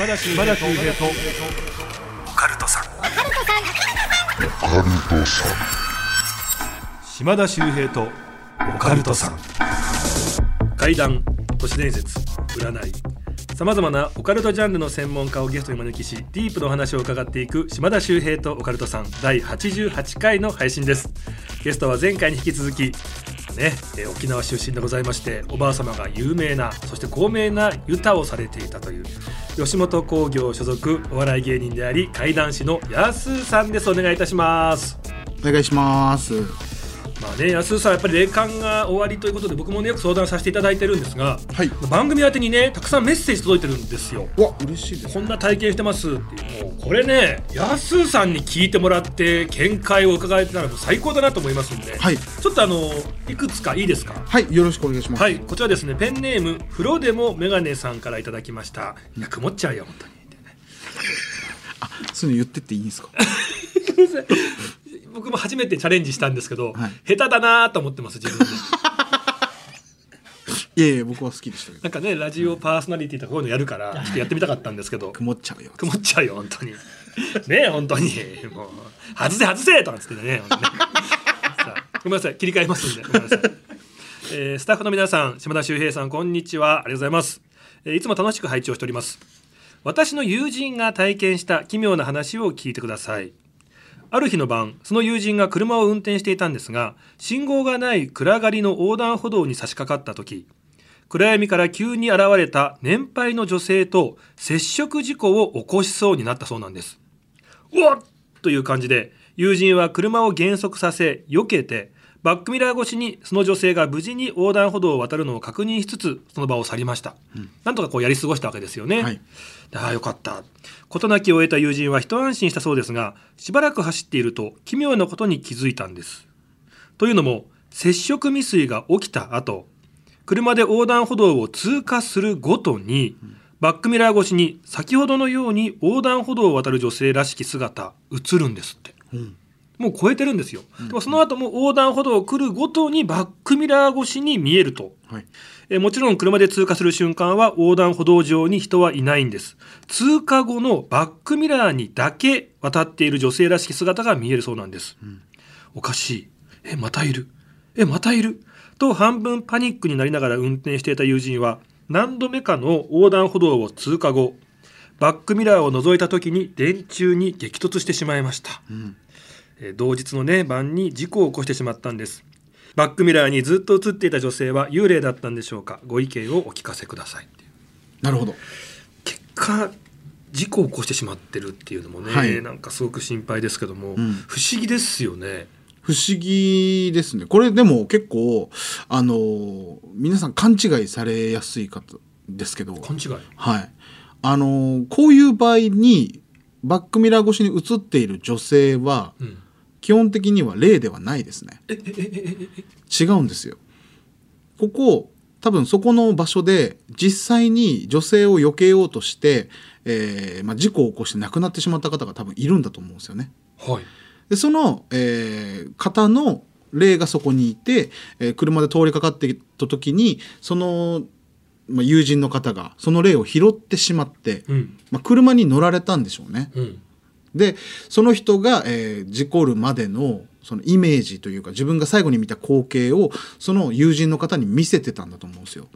島田秀平とオカルトさん。島田秀平とオカルトさん。怪談都市伝説占い。さまざまなオカルトジャンルの専門家をゲストに招きしディープのお話を伺っていく島田秀平とオカルトさん第88回の配信です。ゲストは前回に引き続きね、えー沖縄出身でございましておばあ様が有名なそして高名なユタをされていたという吉本興業所属お笑い芸人であり怪談師のやすさんですお願いいたしますお願いします。まあねやすーさんやっぱり霊感が終わりということで僕もねよく相談させていただいてるんですがはい。番組宛てにねたくさんメッセージ届いてるんですよわ、嬉しいです。こんな体験してますっていうもうこれねやすーさんに聞いてもらって見解を伺えたらもう最高だなと思いますんで、はい。ちょっとあのいくつかいいですか？はい、よろしくお願いします。はいこちらですねペンネーム風呂でもメガネさんからいただきましたいや曇っちゃうよ本当に そういうの言ってっていいんですか？僕も初めてチャレンジしたんですけど、はい。下手だなと思ってます自分で。いやいや、僕は好きでしたけど。なんかねラジオパーソナリティとかこういうのやるからちょっとやってみたかったんですけど。曇っちゃうよ。曇っちゃうよ本当に。ねえ本当に。もう外せ外せ!とかつってね本当ねさあごめんなさい。切り替えますんでごめんなさい、えースタッフの皆さん島田秀平さんこんにちは。ありがとうございます、えーいつも楽しく拝聴しております。私の友人が体験した奇妙な話を聞いてくださいある日の晩その友人が車を運転していたんですが信号がない暗がりの横断歩道に差し掛かった時暗闇から急に現れた年配の女性と接触事故を起こしそうになったそうなんです。うわっという感じで友人は車を減速させ避けてバックミラー越しにその女性が無事に横断歩道を渡るのを確認しつつその場を去りました、なんとかこうやり過ごしたわけですよね、はい。ああよかった。事なきを得た友人は一安心したそうですがしばらく走っていると奇妙なことに気づいたんです。というのも接触未遂が起きた後車で横断歩道を通過するごとに、バックミラー越しに先ほどのように横断歩道を渡る女性らしき姿映るんですって。うん。もう超えてるんですよ、でもその後も横断歩道を来るごとにバックミラー越しに見えると。はい。えーもちろん車で通過する瞬間は横断歩道上に人はいないんです。通過後のバックミラーにだけ渡っている女性らしき姿が見えるそうなんです、おかしい。えまたいる。えまたいる。と半分パニックになりながら運転していた友人は何度目かの横断歩道を通過後バックミラーを覗いた時に電柱に激突してしまいました、ん。えー同日のね晩に事故を起こしてしまったんですバックミラーにずっと映っていた女性は幽霊だったんでしょうかご意見をお聞かせくださいなるほど。結果事故を起こしてしまってるっていうのもね、はいなんかすごく心配ですけども、ん不思議ですよね不思議ですね。これでも結構、あのー皆さん勘違いされやすい方ですけど。勘違い？はい。あのーこういう場合に、バックミラー越しに映っている女性は、うん基本的には霊ではないですね。違うんですよ。ここ多分そこの場所で実際に女性を避けようとして、えーまあ、事故を起こして亡くなってしまった方が多分いるんだと思うんですよね。はいでその、えー方の霊がそこにいて、えー車で通りかかっていった時にその、まあ、友人の方がその霊を拾ってしまって、うんまあ、車に乗られたんでしょうね。うんでその人が、えー事故るまでのそのイメージというか自分が最後に見た光景をその友人の方に見せてたんだと思うんですよ。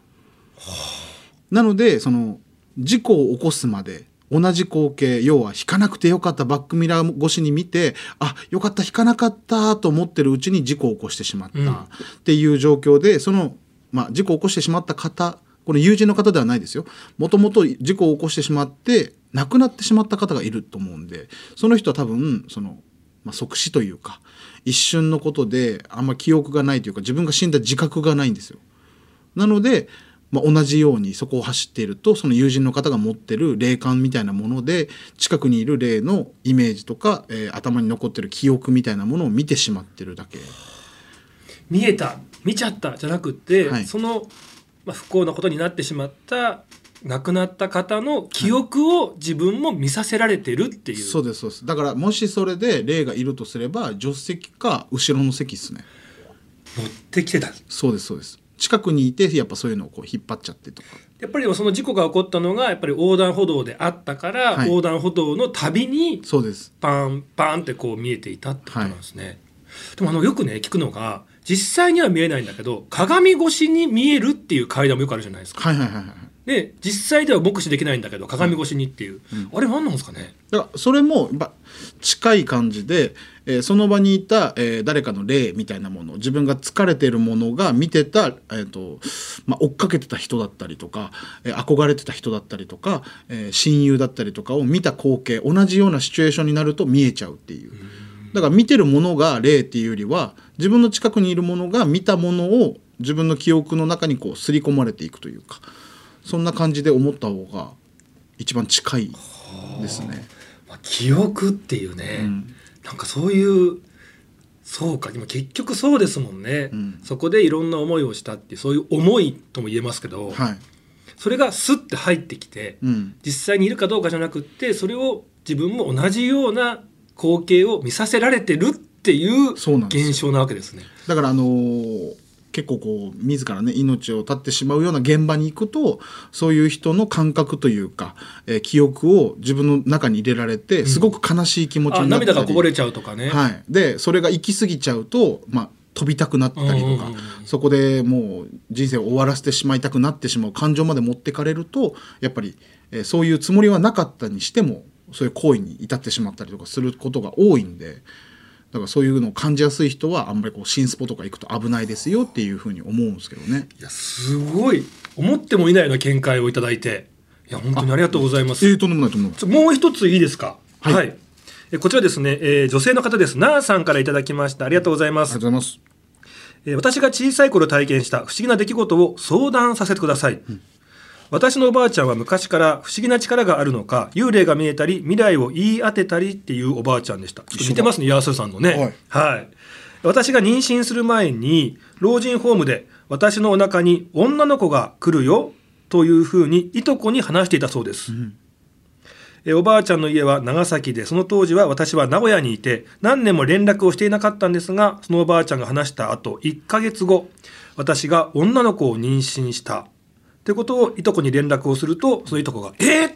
なのでその事故を起こすまで同じ光景要は引かなくてよかったバックミラー越しに見てあよかった引かなかったと思ってるうちに事故を起こしてしまったっていう状況でその、まあ、事故を起こしてしまった方これ友人の方ではないですよもともと事故を起こしてしまって亡くなってしまった方がいると思うんでその人は多分その、まあ、即死というか一瞬のことであんま記憶がないというか自分が死んだ自覚がないんですよ。なので、まあ、同じようにそこを走っているとその友人の方が持ってる霊感みたいなもので近くにいる霊のイメージとか、えー頭に残ってる記憶みたいなものを見てしまってるだけ。見えた見ちゃったじゃなくて、はいその、まあ、不幸なことになってしまった亡くなった方の記憶を自分も見させられてるっていう、そうですそうです。だからもしそれで霊がいるとすれば助手席か後ろの席ですね。持ってきてた。そうですそうです。近くにいてやっぱそういうのをこう引っ張っちゃってとか。やっぱりその事故が起こったのがやっぱり横断歩道であったから、はい。横断歩道のたびにそうです。パンパンってこう見えていたってことなんですね。でもあのよくね聞くのが実際には見えないんだけど鏡越しに見えるっていう階段もよくあるじゃないですか。はいはいはいはいで実際では目視できないんだけど鏡越しにっていう、あれ何なんですかね？だからそれもやっぱ近い感じで、えーその場にいた、えー誰かの霊みたいなもの自分が疲れてるものが見てた、えーとまあ、追っかけてた人だったりとか、えー憧れてた人だったりとか、えー親友だったりとかを見た光景同じようなシチュエーションになると見えちゃうっていう。だから見てるものが霊っていうよりは自分の近くにいるものが見たものを自分の記憶の中にこう刷り込まれていくというかそんな感じで思った方が一番近いですね。まあ、記憶っていうね、うん。なんかそういうそうか。今結局そうですもんね、うん。そこでいろんな思いをしたってそういう思いとも言えますけど、はい。それがスッて入ってきて、うん。実際にいるかどうかじゃなくってそれを自分も同じような光景を見させられてるっていう現象なわけですね。だからあのー結構こう自らね命を絶ってしまうような現場に行くとそういう人の感覚というか、えー記憶を自分の中に入れられてすごく悲しい気持ちあになったり、涙がこぼれちゃうとかね。はい、でそれが行き過ぎちゃうと、まあ、飛びたくなったりとか、うんうんうん。そこでもう人生を終わらせてしまいたくなってしまう感情まで持ってかれるとやっぱり、えーそういうつもりはなかったにしてもそういう行為に至ってしまったりとかすることが多いんでだからそういうのを感じやすい人はあんまりこう新スポとか行くと危ないですよっていうふうに思うんですけどね。いやすごい思ってもいないような見解をいただいていや本当にありがとうございます。えー、とんでもないとんでもない。ちょもう一ついいですか？はいえこちらですね、えー女性の方です。なあさんからいただきました。ありがとうございますありがとう。ございます。えー私が小さい頃体験した不思議な出来事を相談させてください。私のおばあちゃんは昔から不思議な力があるのか幽霊が見えたり未来を言い当てたりっていうおばあちゃんでした。ちょっと似てますねヤースーさんのね。はい、私が妊娠する前に老人ホームで私のお腹に女の子が来るよというふうにいとこに話していたそうです、えおばあちゃんの家は長崎でその当時は私は名古屋にいて何年も連絡をしていなかったんですがそのおばあちゃんが話した後1ヶ月後私が女の子を妊娠したってことをいとこに連絡をするとそのいとこが「えー、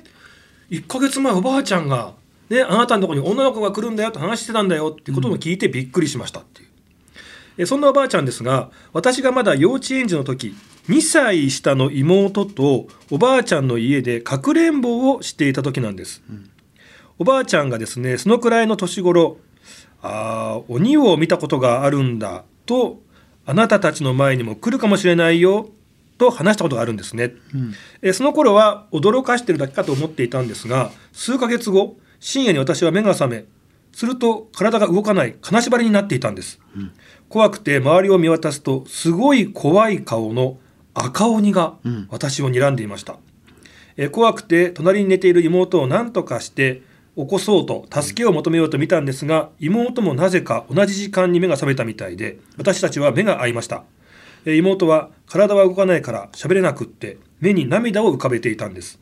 1ヶ月前おばあちゃんが、ね、あなたのとこに女の子が来るんだよと話してたんだよっていうことも聞いてびっくりしましたっていう。えそんなおばあちゃんですが私がまだ幼稚園児の時2歳下の妹とおばあちゃんの家でかくれんぼをしていた時なんです、おばあちゃんがですねそのくらいの年頃あー鬼を見たことがあるんだとあなたたちの前にも来るかもしれないよと話したことがあるんですね、えその頃は驚かしてるだけかと思っていたんですが数ヶ月後深夜に私は目が覚めすると体が動かない金縛りになっていたんです、怖くて周りを見渡すとすごい怖い顔の赤鬼が私を睨んでいました、えー怖くて隣に寝ている妹を何とかして起こそうと助けを求めようと見たんですが妹もなぜか同じ時間に目が覚めたみたいで私たちは目が合いました。えー妹は体は動かないから喋れなくって目に涙を浮かべていたんです、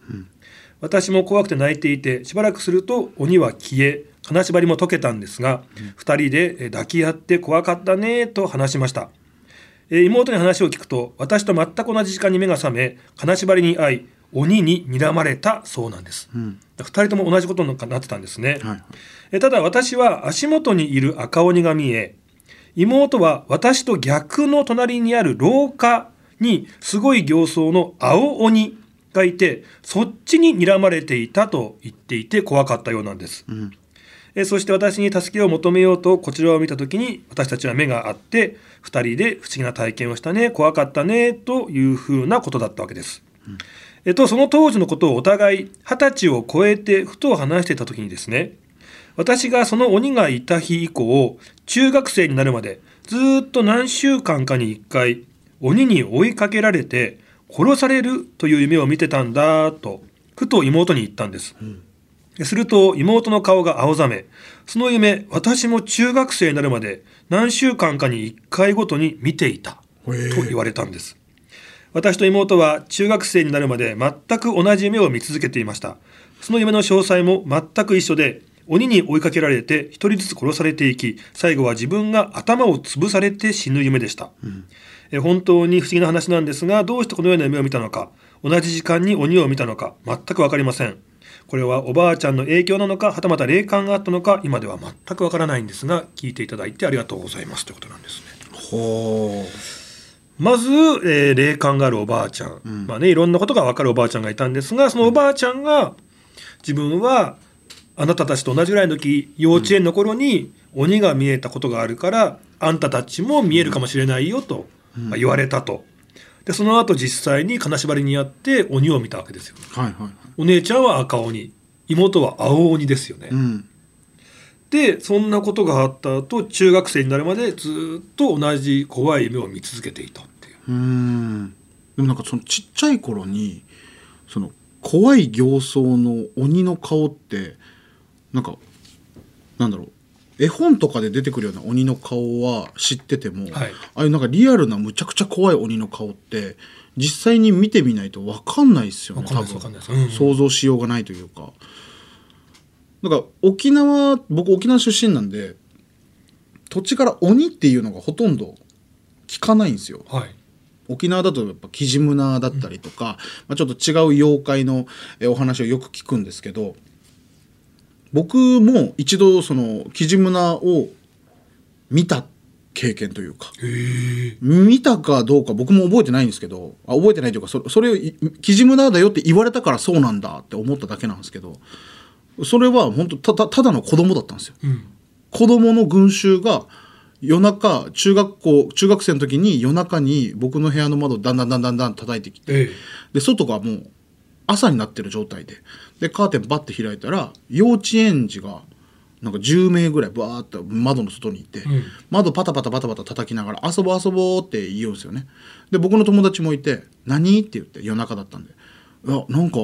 私も怖くて泣いていてしばらくすると鬼は消え金縛りも解けたんですが、二人でえー抱き合って怖かったねと話しました。えー妹に話を聞くと私と全く同じ時間に目が覚め金縛りに遭い鬼に睨まれたそうなんです、二人とも同じことになってたんですね、はい。えーただ私は足元にいる赤鬼が見え妹は私と逆の隣にある廊下にすごい形相の青鬼がいてそっちに睨まれていたと言っていて怖かったようなんです、えーそして私に助けを求めようとこちらを見た時に私たちは目が合って2人で不思議な体験をしたね怖かったねというふうなことだったわけです。えっと、その当時のことをお互い二十歳を超えてふと話していた時にですね私がその鬼がいた日以降中学生になるまでずーっと何週間かに1回鬼に追いかけられて殺されるという夢を見てたんだとふと妹に言ったんです。すると妹の顔が青ざめその夢私も中学生になるまで何週間かに1回ごとに見ていたと言われたんです。私と妹は中学生になるまで全く同じ夢を見続けていました。その夢の詳細も全く一緒で鬼に追いかけられて一人ずつ殺されていき最後は自分が頭を潰されて死ぬ夢でした、えー本当に不思議な話なんですがどうしてこのような夢を見たのか同じ時間に鬼を見たのか全く分かりません。これはおばあちゃんの影響なのかはたまた霊感があったのか今では全く分からないんですが聞いていただいてありがとうございます。ということなんですね。ほまず、えー霊感があるおばあちゃん、まあねいろんなことが分かるおばあちゃんがいたんですがそのおばあちゃんが自分はあなたたちと同じぐらいの時幼稚園の頃に鬼が見えたことがあるからあんたたちも見えるかもしれないよと、まあ言われたと。でその後実際に金縛りにやって鬼を見たわけですよ。うはいはいはい。お姉ちゃんは赤鬼。妹は青鬼ですよね、うん。でそんなことがあった後中学生になるまでずっと同じ怖い夢を見続けていたっていう。うーん。でもなんかそのちっちゃい頃にその怖い形相の鬼の顔ってなんかなんだろう。絵本とかで出てくるような鬼の顔は知ってても、はい。ああいうなんかリアルなむちゃくちゃ怖い鬼の顔って実際に見てみないと分かんないですよねわかんないです多分。うんうん。想像しようがないというか。だから沖縄僕沖縄出身なんで土地から鬼っていうのがほとんど聞かないんですよ。はい。沖縄だとやっぱキジムナーだったりとか、まあ、ちょっと違う妖怪のえお話をよく聞くんですけど僕も一度そのキジムナーを見た経験というか。見たかどうか僕も覚えてないんですけど。あ覚えてないというかそれそれをいキジムナーだよって言われたからそうなんだって思っただけなんですけど。それは本当たたただの子供だったんですよ。うん。子供の群衆が夜中中学校中学生の時に夜中に僕の部屋の窓をだんだんだんだんだん叩いてきて。ええ。で外がもう朝になってる状態で。でカーテンバッて開いたら幼稚園児がなんか10名ぐらいバーッと窓の外にいて、ん。窓パタパタパタパタ叩きながら「遊ぼう遊ぼう」って言うんですよね。で僕の友達もいて「何?」って言って夜中だったんで「いやなんか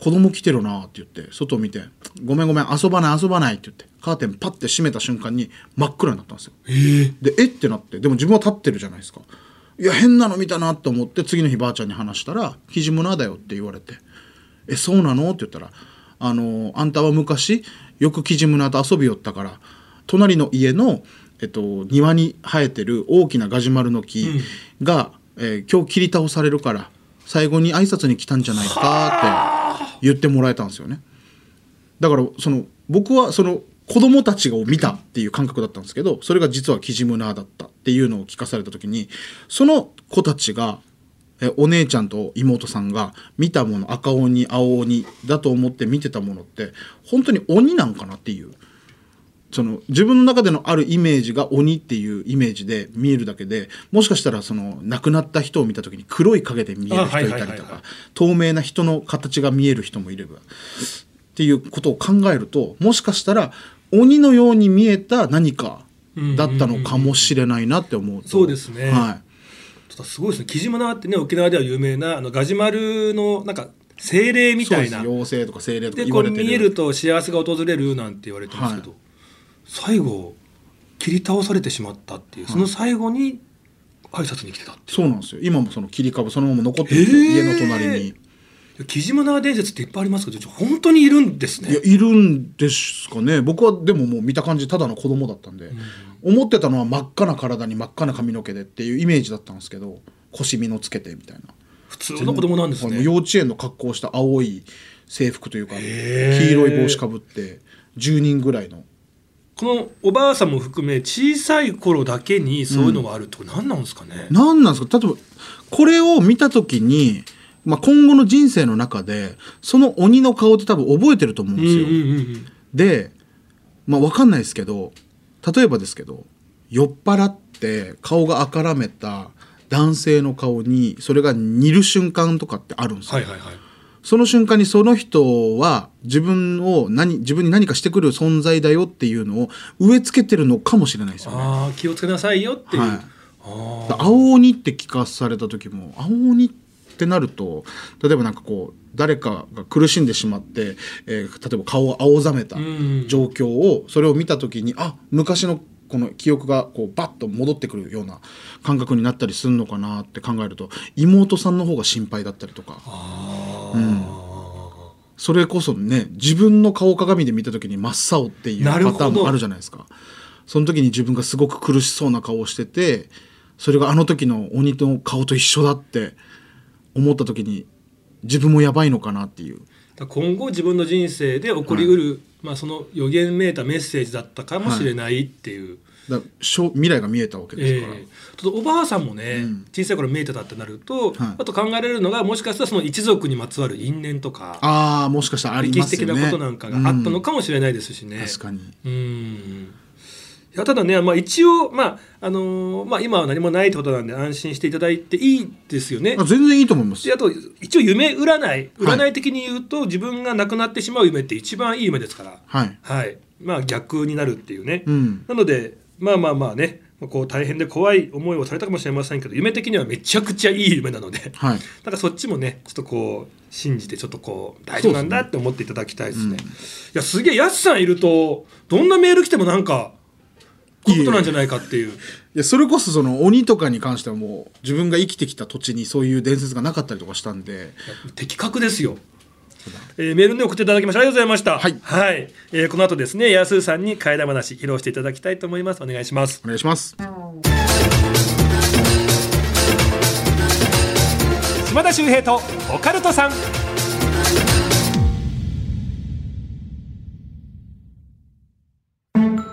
子供来てるな」って言って外を見て「ごめんごめん遊ばない遊ばない」って言ってカーテンパッて閉めた瞬間に真っ暗になったんですよ。ええでえ？ってなってでも自分は立ってるじゃないですかいや変なの見たなって思って次の日ばあちゃんに話したら「キジムナーだよ」って言われて「えそうなの?」って言ったら「あのあんたは昔よくキジムナーと遊びよったから隣の家の、えっと、庭に生えてる大きなガジュマルの木が、えー今日切り倒されるから最後に挨拶に来たんじゃないかって言ってもらえたんですよね。だからその僕はその子供たちを見たっていう感覚だったんですけどそれが実はキジムナーだったっていうのを聞かされた時にその子たちがえお姉ちゃんと妹さんが見たもの赤鬼青鬼だと思って見てたものって本当に鬼なんかなっていう。その自分の中でのあるイメージが鬼っていうイメージで見えるだけでもしかしたらその亡くなった人を見た時に黒い影で見える人いたりとか透明な人の形が見える人もいればっていうことを考えるともしかしたら鬼のように見えた何かだったのかもしれないなって思うと。そうですね。はい。すごいですね。キジムナーってね沖縄では有名なあのガジュマルのなんか精霊みたいな。妖精とか精霊とかでこう言われてる。見えると幸せが訪れるなんて言われてますけど、最後切り倒されてしまったっていうその最後に挨拶に来てたってそうなんですよ。今もその切り株そのまま残ってるんですよ、へー。家の隣にいやキジムナー伝説っていっぱいありますけど本当にいるんですね。いやいるんですかね。僕はでももう見た感じただの子供だったんで、思ってたのは真っ赤な体に真っ赤な髪の毛でっていうイメージだったんですけど腰みのつけてみたいな。普通の子供なんですね。幼稚園の格好をした青い制服というか黄色い帽子かぶって10人ぐらいの。このおばあさんも含め小さい頃だけにそういうのがあるって何なんですかね、何なんですか？例えばこれを見た時に、まあ、今後の人生の中でその鬼の顔って多分覚えてると思うんですよ。うんうんうんうんでまあ分かんないですけど例えばですけど酔っ払って顔が赤らめた男性の顔にそれが似る瞬間とかってあるんですよ。はいはいはいその瞬間にその人は自分を何自分に何かしてくる存在だよっていうのを植え付けてるのかもしれないですよね。ああ気をつけなさいよっていう、はい青鬼って聞かされた時も青鬼ってなると例えばなんかこう誰かが苦しんでしまって、えー例えば顔を青ざめたうん。状況をそれを見た時にあ昔のこの記憶がこうバッと戻ってくるような感覚になったりするのかなって考えると妹さんの方が心配だったりとか。あそれこそね自分の顔鏡で見た時に真っ青っていうパターンもあるじゃないですか。その時に自分がすごく苦しそうな顔をしててそれがあの時の鬼の顔と一緒だって思った時に自分もやばいのかなっていう。今後自分の人生で起こりうる、まあ、その予言めいたメッセージだったかもしれないっていう。だからしょ未来が見えたわけですから、ええ。ちょっとおばあさんもね、うん。小さい頃見えてたってなると、はい。あと考えられるのがもしかしたらその一族にまつわる因縁とかああもしかしたらあり歴史的なことなんかがあったのかもしれないですしね。うん。確かに。うんいやただね、まあ、一応、まああのーまあ、今は何もないってことなんで安心していただいていいですよね。あ全然いいと思います。であと一応夢占い。はい。占い的に言うと、自分が亡くなってしまう夢って一番いい夢ですから、はい。はい。まあ、逆になるっていうね。うん。なのでまあまあまあねこう大変で怖い思いをされたかもしれませんけど夢的にはめちゃくちゃいい夢なので。はい。だからそっちもねちょっとこう信じてちょっとこう大丈夫なんだって思っていただきたいですね。そういやすげえやすさんいるとどんなメール来てもなんかこういうことなんじゃないかっていう。いやそれこそその鬼とかに関してはもう自分が生きてきた土地にそういう伝説がなかったりとかしたんで的確ですよ。えーメールで送っていただきましてありがとうございました。はいえーこの後ですね、やすさんに替え玉話披露していただきたいと思います。お願いします。お願いします島田秀平とオカルトさん。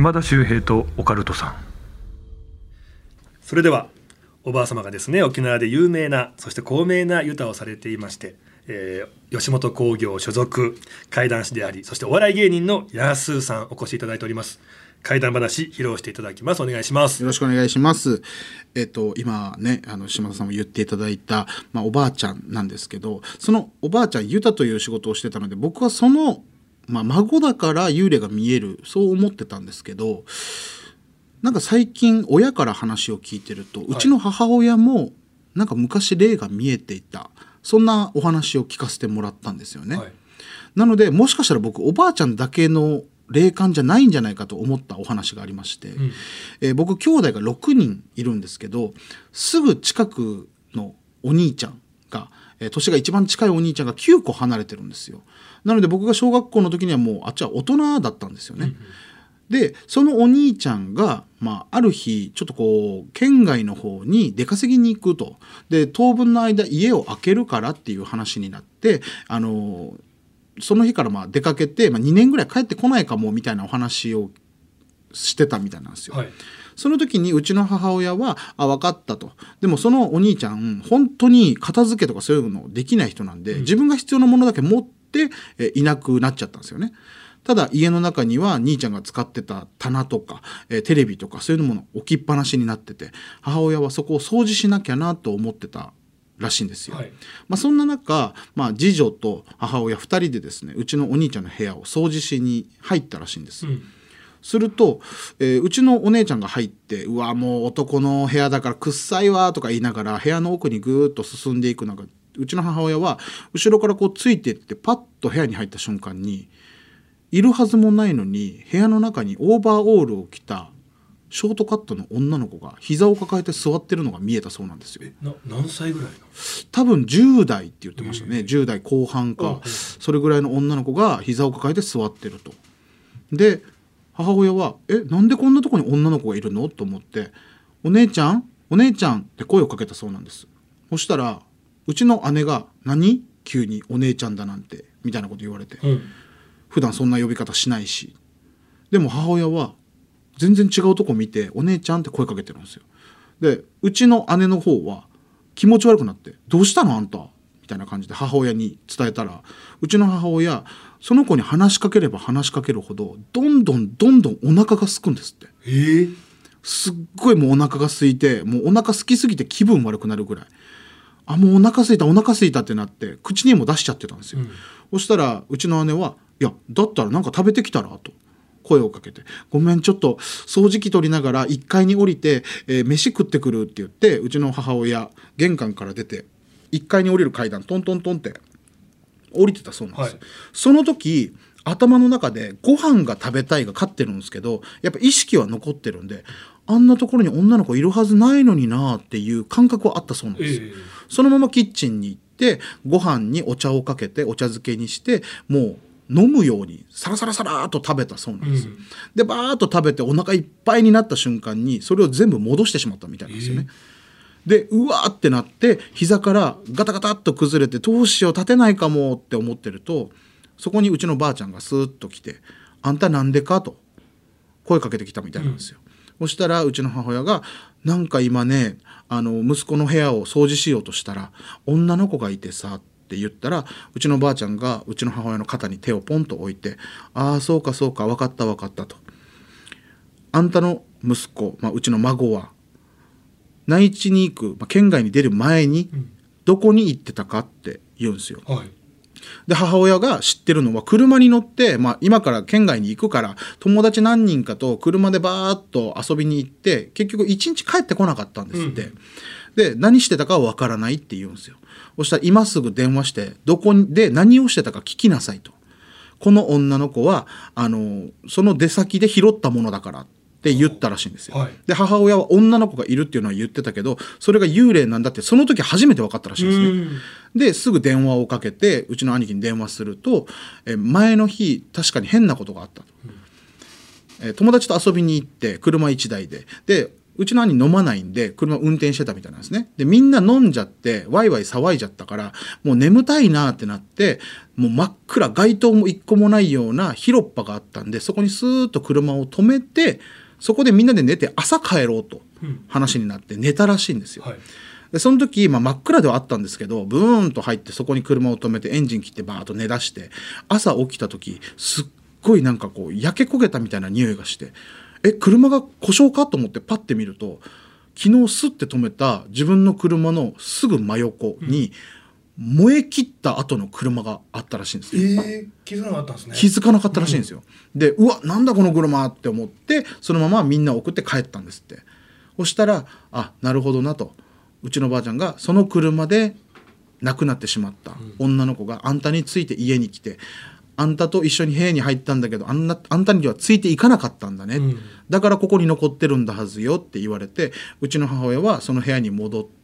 島田秀平とオカルトさん。それではおばあ様がですね沖縄で有名なそして高名なユタをされていまして、えー吉本興業所属怪談師でありそしてお笑い芸人のやすーさんお越しいただいております。怪談話披露していただきます。お願いします。よろしくお願いします。えっと、今ね、あの、島田さんも言っていただいた、まあ、おばあちゃんなんですけど、そのおばあちゃん、ユタという仕事をしてたので、僕はその、まあ、孫だから幽霊が見える、そう思ってたんですけど、なんか最近、親から話を聞いてると、うちの母親も、なんか昔霊が見えていた、そんなお話を聞かせてもらったんですよね。はい。なのでもしかしたら僕おばあちゃんだけの霊感じゃないんじゃないかと思ったお話がありまして、ん。えー僕兄弟が6人いるんですけどすぐ近くのお兄ちゃんが、えー年が一番近いお兄ちゃんが9個離れてるんですよ。なので僕が小学校の時にはもうあっちは大人だったんですよね。でそのお兄ちゃんが、まあ、ある日ちょっとこう県外の方に出稼ぎに行くとで当分の間家を空けるからっていう話になってあのその日からまあ出かけて、まあ、2年ぐらい帰ってこないかもみたいなお話をしてたみたいなんですよ。はいその時にうちの母親は「あ分かった」とでもそのお兄ちゃん本当に片付けとかそういうのできない人なんで、自分が必要なものだけ持ってえいなくなっちゃったんですよね。ただ家の中には兄ちゃんが使ってた棚とか、えーテレビとかそういうもの置きっぱなしになってて母親はそこを掃除しなきゃなと思ってたらしいんですよ。はいまあ、そんな中、まあ、次女と母親2人でですねうちのお兄ちゃんの部屋を掃除しに入ったらしいんです。うんすると、えーうちのお姉ちゃんが入って「うわもう男の部屋だからくっさいわ」とか言いながら部屋の奥にぐーっと進んでいく中うちの母親は後ろからこうついてってパッと部屋に入った瞬間にいるはずもないのに部屋の中にオーバーオールを着たショートカットの女の子が膝を抱えて座ってるのが見えたそうなんですよ。な何歳ぐらいの？多分10代って言ってましたね、10代後半か。それぐらいの女の子が膝を抱えて座ってると。で母親は「えなんでこんなとこに女の子がいるの?」と思って「お姉ちゃん？お姉ちゃん」って声をかけたそうなんです。そしたらうちの姉が「何？急にお姉ちゃんだなんて」みたいなこと言われてうん。普段そんな呼び方しないし。でも母親は全然違うとこ見て「お姉ちゃん」って声かけてるんですよ。でうちの姉の方は気持ち悪くなって「どうしたの？あんた」みたいな感じで母親に伝えたらうちの母親その子に話しかければ話しかけるほどどんどんどんどんお腹が空くんですって。え。ーすっごいもうお腹が空いてもうお腹空きすぎて気分悪くなるぐらい。あもうお腹空いたお腹空いたってなって口にも出しちゃってたんですよ、そしたらうちの姉は「いやだったらなんか食べてきたら?」と声をかけて「ごめんちょっと掃除機取りながら1階に降りて、えー飯食ってくる」って言ってうちの母親玄関から出て1階に降りる階段トントントンって降りてたそうなんですよ、はい。その時頭の中でご飯が食べたいが勝ってるんですけどやっぱ意識は残ってるんであんなところに女の子いるはずないのになっていう感覚はあったそうなんですよ、ええ。そのままキッチンに行ってご飯にお茶をかけてお茶漬けにしてもう飲むようにサラサラサラーっと食べたそうなんですよ、うん。でバーッと食べてお腹いっぱいになった瞬間にそれを全部戻してしまったみたいなんですよね、でうわーってなって膝からガタガタっと崩れてどうしよう立てないかもって思ってるとそこにうちのばあちゃんがスーッと来て「あんたなんでか?」と声かけてきたみたいなんですよ。そしたらうちの母親が「なんか今ねあの息子の部屋を掃除しようとしたら女の子がいてさ」って言ったらうちのばあちゃんがうちの母親の肩に手をポンと置いて「ああそうかそうか分かった分かった」と。あんたの息子、まあ、うちの孫は内地に行く、まあ、県外に出る前にんどこに行ってたかって言うんですよ。はいで母親が知ってるのは車に乗って、まあ、今から県外に行くから友達何人かと車でバーッと遊びに行って結局一日帰ってこなかったんですって。で何してたかは分からないって言うんですよ。そしたら今すぐ電話してどこにで何をしてたか聞きなさいと。この女の子はあのその出先で拾ったものだからって言ったらしいんですよ。はい。で母親は女の子がいるっていうのは言ってたけどそれが幽霊なんだってその時初めて分かったらしいんですね。うん。ですぐ電話をかけてうちの兄貴に電話するとえ前の日確かに変なことがあったと、え友達と遊びに行って車1台で。でうちの兄飲まないんで車運転してたみたいなんですね。でみんな飲んじゃってワイワイ騒いじゃったからもう眠たいなってなってもう真っ暗街灯も一個もないような広っ端があったんでそこにスーッと車を止めてそこでみんなで寝て朝帰ろうとうん。話になって寝たらしいんですよ。はい。でその時、まあ、真っ暗ではあったんですけどブーンと入ってそこに車を止めてエンジン切ってバーッと寝出して朝起きた時すっごいなんかこう焼け焦げたみたいな匂いがしてえ車が故障かと思ってパッて見ると昨日スッて止めた自分の車のすぐ真横に燃え切った後の車があったらしいんですよ。ええ気づかなかったんですね気づかなかったらしいんですよ。でうわなんだこの車って思ってそのままみんな送って帰ったんですって。そしたらあなるほどなとうちのばあちゃんがその車で亡くなってしまった女の子があんたについて家に来てあんたと一緒に部屋に入ったんだけどあんなあんたにはついていかなかったんだね、うんだからここに残ってるんだはずよって言われてうちの母親はその部屋に戻って、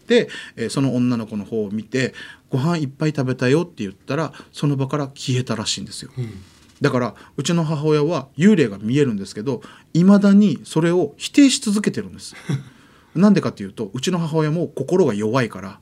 えーその女の子の方を見てご飯いっぱい食べたよって言ったらその場から消えたらしいんですよ。うんだからうちの母親は幽霊が見えるんですけどいまだにそれを否定し続けてるんです。なんでかっていうとうちの母親も心が弱いから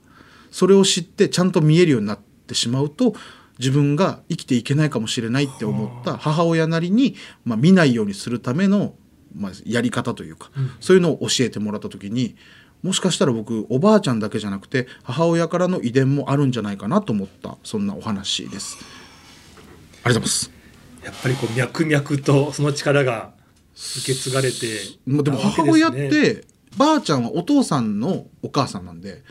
それを知ってちゃんと見えるようになってしまうと自分が生きていけないかもしれないって思った母親なりに、まあ、見ないようにするための、まあ、やり方というか、そういうのを教えてもらった時にもしかしたら僕おばあちゃんだけじゃなくて母親からの遺伝もあるんじゃないかなと思ったそんなお話です。ありがとうございます。やっぱりこう脈々とその力が受け継がれてまあでも母親ってばあちゃんはお父さんのお母さんなんで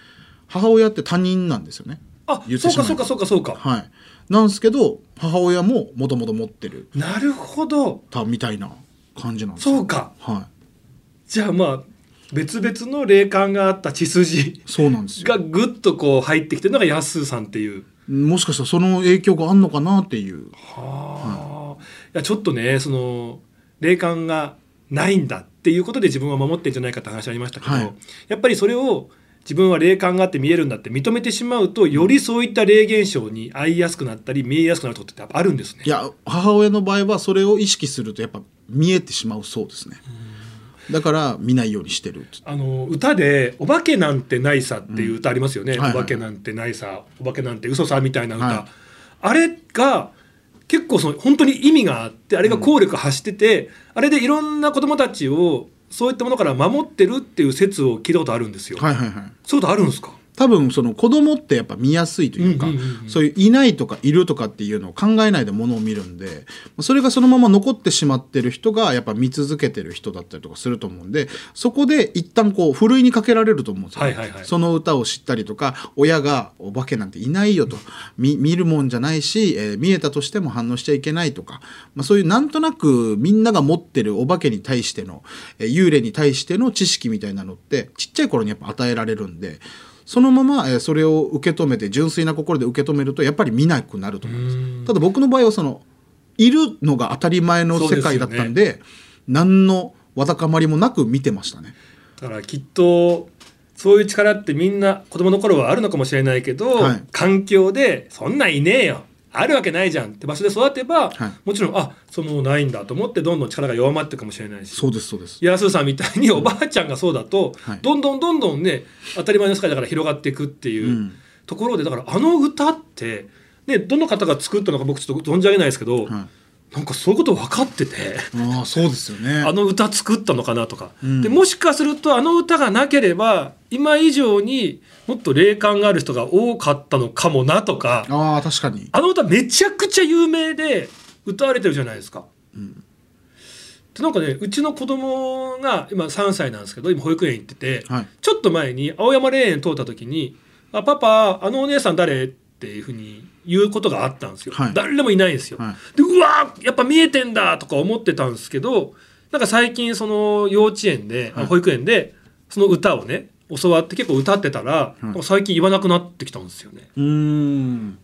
母親って他人なんですよね。あそうかそうかそうかそうかはい。なんですけど母親ももともと持ってるなるほどたみたいな感じなんですよ。そうかはじゃあまあ別々の霊感があった血筋い。そうなんですよ。がぐっとこう入ってきてるのが安さんっていうもしかしたらその影響があんのかなっていう。はあ、いやちょっとねその霊感がないんだっていうことで自分は守ってんじゃないかって話ありましたけど、はいやっぱりそれを自分は霊感があって見えるんだって認めてしまうとよりそういった霊現象に遭いやすくなったり見えやすくなることってあるんですねい。や母親の場合はそれを意識するとやっぱ見えてしまうそうですね。だから見ないようにしてる。あの歌で「お化けなんてないさ」っていう歌ありますよね「うん。はいはいお化けなんてないさ」「お化けなんて嘘さ」みたいな歌、はい。あれが結構その本当に意味があってあれが効力発してて、あれでいろんな子供たちをそういったものから守ってるっていう説を聞いたことあるんですよ。はいはいはい。そういうことあるんですか？多分その子供ってやっぱ見やすいというか、そういういないとかいるとかっていうのを考えないでものを見るんでそれがそのまま残ってしまってる人がやっぱ見続けてる人だったりとかすると思うんでそこで一旦こうふるいにかけられると思うんですよ、はいはいはい。その歌を知ったりとか親が「お化けなんていないよ」と見見るもんじゃないし、えー見えたとしても反応しちゃいけないとか、まあ、そういうなんとなくみんなが持ってるお化けに対しての、えー幽霊に対しての知識みたいなのってちっちゃい頃にやっぱ与えられるんでそのまま、えーそれを受け止めて純粋な心で受け止めるとやっぱり見なくなると思うんです。ただ僕の場合はそのいるのが当たり前の世界だったんで何のわだかまりもなく見てましたね。だからきっとそういう力ってみんな子供の頃はあるのかもしれないけど、はい環境でそんなんいねえよあるわけないじゃんって場所で育てば、はい。もちろんあそのないんだと思ってどんどん力が弱まっていくかもしれないし。そうですそうです。安さんみたいにおばあちゃんがそうだと、はい。どんどんどんどんね当たり前の世界だから広がっていくっていううん。ところでだからあの歌って、ね、どの方が作ったのか僕ちょっと存じ上げないですけど、はいなんかそういうこと分かってて。ああそうですよね。あの歌作ったのかなとか、うんでもしかするとあの歌がなければ今以上にもっと霊感がある人が多かったのかもなとかああ確かに。あの歌めちゃくちゃ有名で歌われてるじゃないですか。でなんかねうちの子供が今3歳なんですけど今保育園行ってて、はいちょっと前に青山霊園通った時に「あパパあのお姉さん誰?」っていうふうに言うことがあったんですよ。はい誰でもいないんですよ。はでうわーやっぱ見えてんだとか思ってたんですけどなんか最近その幼稚園で、はい保育園でその歌をね教わって結構歌ってたら、最近言わなくなってきたんですよね。うーん。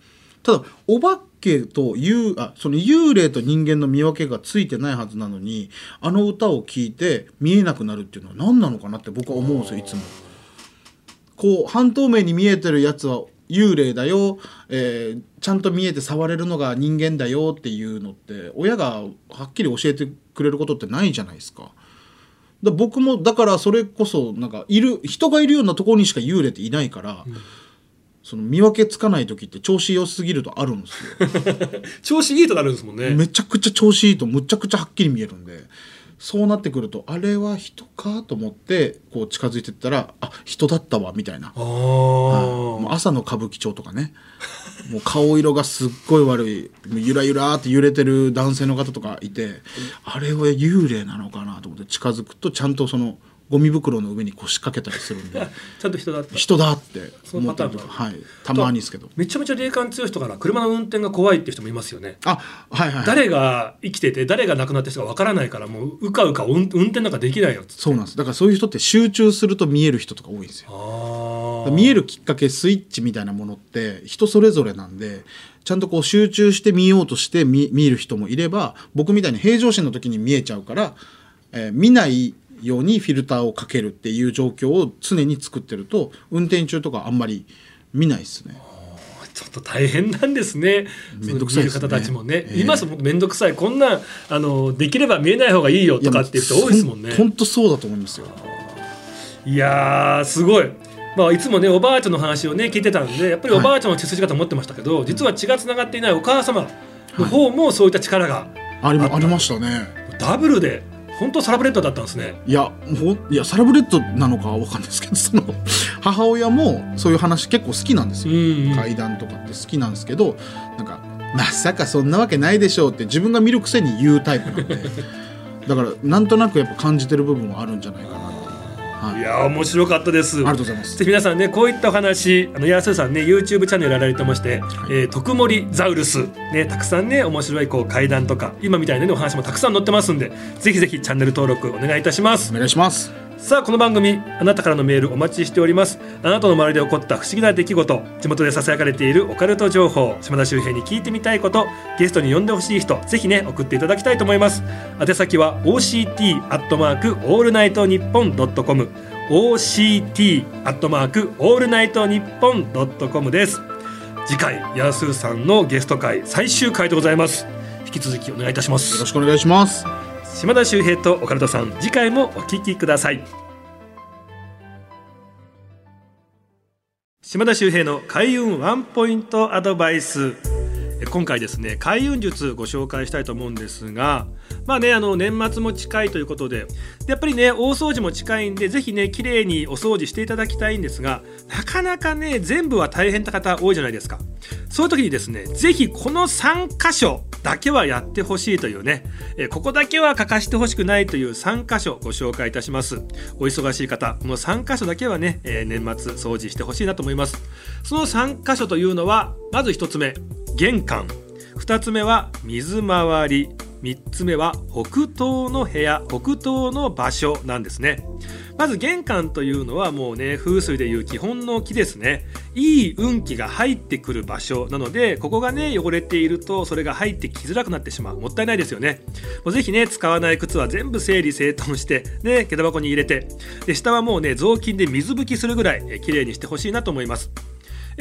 ただお化けと幽あその幽霊と人間の見分けがついてないはずなのにあの歌を聴いて見えなくなるっていうのは何なのかなって僕は思うんですよいつも。こう半透明に見えてるやつは幽霊だよ、えーちゃんと見えて触れるのが人間だよっていうのって親がはっきり教えてくれることってないじゃないですか。だ僕もだからそれこそなんかいる人がいるようなところにしか幽霊っていないから、その見分けつかない時って調子良すぎるとあるんですよ。調子いいとなるんですもんね。めちゃくちゃ調子いいとむちゃくちゃはっきり見えるんでそうなってくるとあれは人かと思ってこう近づいてったらあ人だったわみたいな。あもう朝の歌舞伎町とかね。もう顔色がすっごい悪い。もうゆらゆらって揺れてる男性の方とかいてあれは幽霊なのかなと思って近づくとちゃんとそのゴミ袋の上に腰掛けたりするんで ちゃんと人だった。人だって思ったりと。かはい。たまにですけど。めちゃめちゃ霊感強い人から車の運転が怖いって人もいますよね。あはいはい誰が生きてて誰が亡くなった人がわからないからもううかうか運運転なんかできないよそうなんです。だからそういう人って集中すると見える人とか多いんですよ。あー。見えるきっかけスイッチみたいなものって人それぞれなんでちゃんとこう集中して見ようとして見見る人もいれば僕みたいに平常心の時に見えちゃうから、えー見ないようにフィルターをかけるっていう状況を常に作ってると運転中とかあんまり見ないですね。ちょっと大変なんですね。めんどくさいね方たちもね。ええ今すぐめんどくさい。こんなんあのできれば見えない方がいいよとかっていう人多いですもんね。本当そうだと思いますよ。いやーすごい。まあ、いつもねおばあちゃんの話をね聞いてたんでやっぱりおばあちゃんの血筋方持ってましたけど、実は血がつながっていないお母様の方もそういった力がありあったもありましたね。ダブルで本当サラブレッドだったんですね。いやほんいやサラブレッドなのかわかんないですけどその母親もそういう話結構好きなんですうよ。んうん階段とかって好きなんですけどなんかまさかそんなわけないでしょうって自分が見るくせに言うタイプなんでだからなんとなくやっぱ感じてる部分はあるんじゃないかなはい。いやー面白かったです。ありがとうございます。ぜひ皆さんねこういったお話あのヤースーさんね YouTube チャンネルやられてまして「えー、徳森ザウルス」ねたくさんね面白いこう怪談とか今みたいな、ね、お話もたくさん載ってますんでぜひぜひチャンネル登録お願いいたします。お願いしますさあこの番組あなたからのメールお待ちしております。あなたの周りで起こった不思議な出来事地元でささやかれているオカルト情報島田秀平に聞いてみたいことゲストに呼んでほしい人ぜひね送っていただきたいと思います。宛先は OCT アットマークオールナイトニッポンドットコム。OCT アットマークオールナイトニッポンドットコムです。次回ヤースーさんのゲスト回最終回でございます。引き続きお願いいたします。よろしくお願いします。島田秀平とオカルトさん次回もお聞きください。島田秀平の開運ワンポイントアドバイス。え今回ですね開運術ご紹介したいと思うんですが、まあねあの年末も近いということででやっぱりね大掃除も近いんでぜひね綺麗にお掃除していただきたいんですがなかなかね全部は大変な方多いじゃないですか。そういう時にですねぜひこの3箇所だけはやってほしいというね、えここだけは欠かしてほしくないという3箇所ご紹介いたします。お忙しい方この3箇所だけはね、え年末掃除してほしいなと思います。その3箇所というのはまず1つ目玄関。2つ目は水回り。3つ目は北東の部屋北東の場所なんですね。まず玄関というのはもうね風水でいう基本の木ですね。いい運気が入ってくる場所なのでここがね汚れているとそれが入ってきづらくなってしまう。もったいないですよね。もうぜひね使わない靴は全部整理整頓してね下駄箱に入れて。で下はもうね雑巾で水拭きするぐらい綺麗にしてほしいなと思います。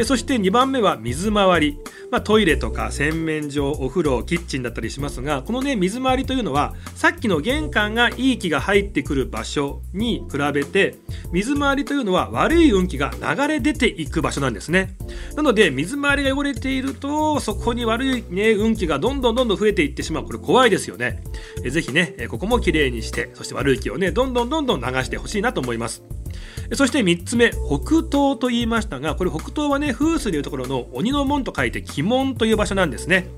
そして2番目は水回り、まあ、トイレとか洗面所お風呂キッチンだったりしますがこのね水回りというのはさっきの玄関がいい気が入ってくる場所に比べて水回りというのは悪い運気が流れ出ていく場所なんですね。なので水回りが汚れているとそこに悪い、ね、運気がどんどんどんどん増えていってしまう。これ怖いですよね。えぜひねここもきれいにしてそして悪い気をねどんどんどんどん流してほしいなと思います。そして3つ目北東と言いましたがこれ北東はね風水でいうところの鬼の門と書いて鬼門という場所なんですね。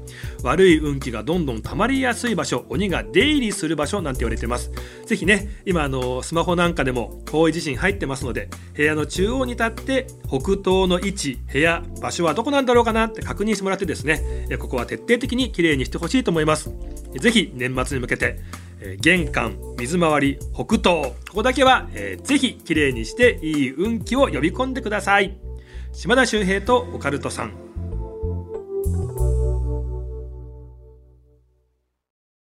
悪い運気がどんどん溜まりやすい場所鬼が出入りする場所なんて言われてます。ぜひね今あのスマホなんかでも方位地震入ってますので部屋の中央に立って北東の位置部屋場所はどこなんだろうかなって確認してもらってですねここは徹底的にきれいにしてほしいと思います。ぜひ年末に向けてえ玄関水回り北東ここだけは、えー、ぜひきれいにしていい運気を呼び込んでください。島田秀平とオカルトさん。